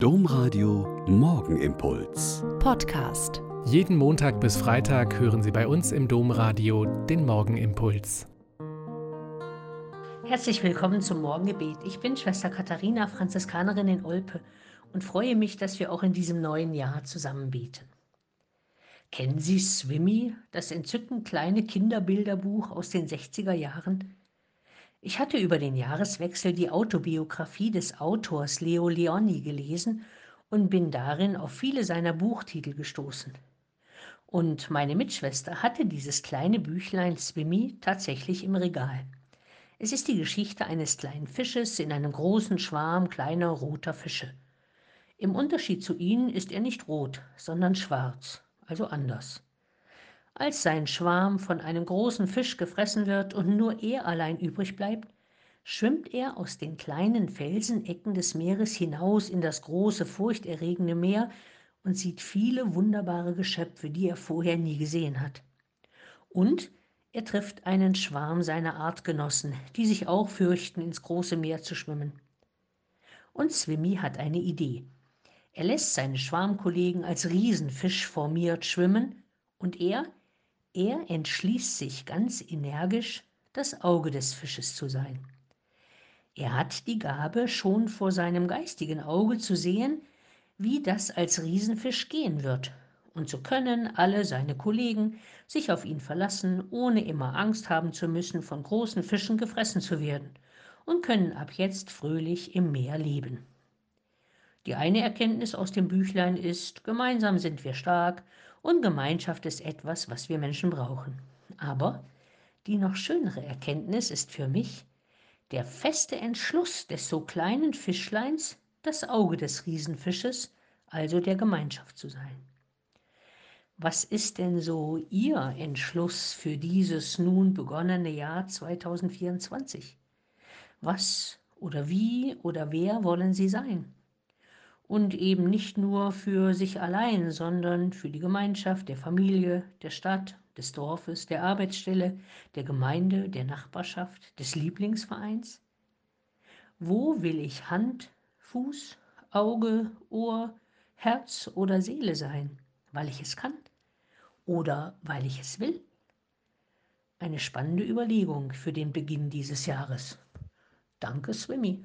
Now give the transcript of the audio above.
Domradio Morgenimpuls. Podcast. Jeden Montag bis Freitag hören Sie bei uns im Domradio den Morgenimpuls. Herzlich willkommen zum Morgengebet. Ich bin Schwester Katharina, Franziskanerin in Olpe und freue mich, dass wir auch in diesem neuen Jahr zusammen beten. Kennen Sie Swimmy, das entzückend kleine Kinderbilderbuch aus den 60er Jahren? Ich hatte über den Jahreswechsel die Autobiografie des Autors Leo Leoni gelesen und bin darin auf viele seiner Buchtitel gestoßen. Und meine Mitschwester hatte dieses kleine Büchlein Swimmy tatsächlich im Regal. Es ist die Geschichte eines kleinen Fisches in einem großen Schwarm kleiner roter Fische. Im Unterschied zu ihnen ist er nicht rot, sondern schwarz, also anders. Als sein Schwarm von einem großen Fisch gefressen wird und nur er allein übrig bleibt, schwimmt er aus den kleinen Felsenecken des Meeres hinaus in das große, furchterregende Meer und sieht viele wunderbare Geschöpfe, die er vorher nie gesehen hat. Und er trifft einen Schwarm seiner Artgenossen, die sich auch fürchten, ins große Meer zu schwimmen. Und Swimmy hat eine Idee. Er lässt seine Schwarmkollegen als Riesenfisch formiert schwimmen und er, er entschließt sich ganz energisch, das Auge des Fisches zu sein. Er hat die Gabe, schon vor seinem geistigen Auge zu sehen, wie das als Riesenfisch gehen wird, und so können alle seine Kollegen sich auf ihn verlassen, ohne immer Angst haben zu müssen, von großen Fischen gefressen zu werden, und können ab jetzt fröhlich im Meer leben. Die eine Erkenntnis aus dem Büchlein ist, gemeinsam sind wir stark und Gemeinschaft ist etwas, was wir Menschen brauchen. Aber die noch schönere Erkenntnis ist für mich der feste Entschluss des so kleinen Fischleins, das Auge des Riesenfisches, also der Gemeinschaft zu sein. Was ist denn so Ihr Entschluss für dieses nun begonnene Jahr 2024? Was oder wie oder wer wollen Sie sein? Und eben nicht nur für sich allein, sondern für die Gemeinschaft, der Familie, der Stadt, des Dorfes, der Arbeitsstelle, der Gemeinde, der Nachbarschaft, des Lieblingsvereins? Wo will ich Hand, Fuß, Auge, Ohr, Herz oder Seele sein, weil ich es kann oder weil ich es will? Eine spannende Überlegung für den Beginn dieses Jahres. Danke, Swimmy.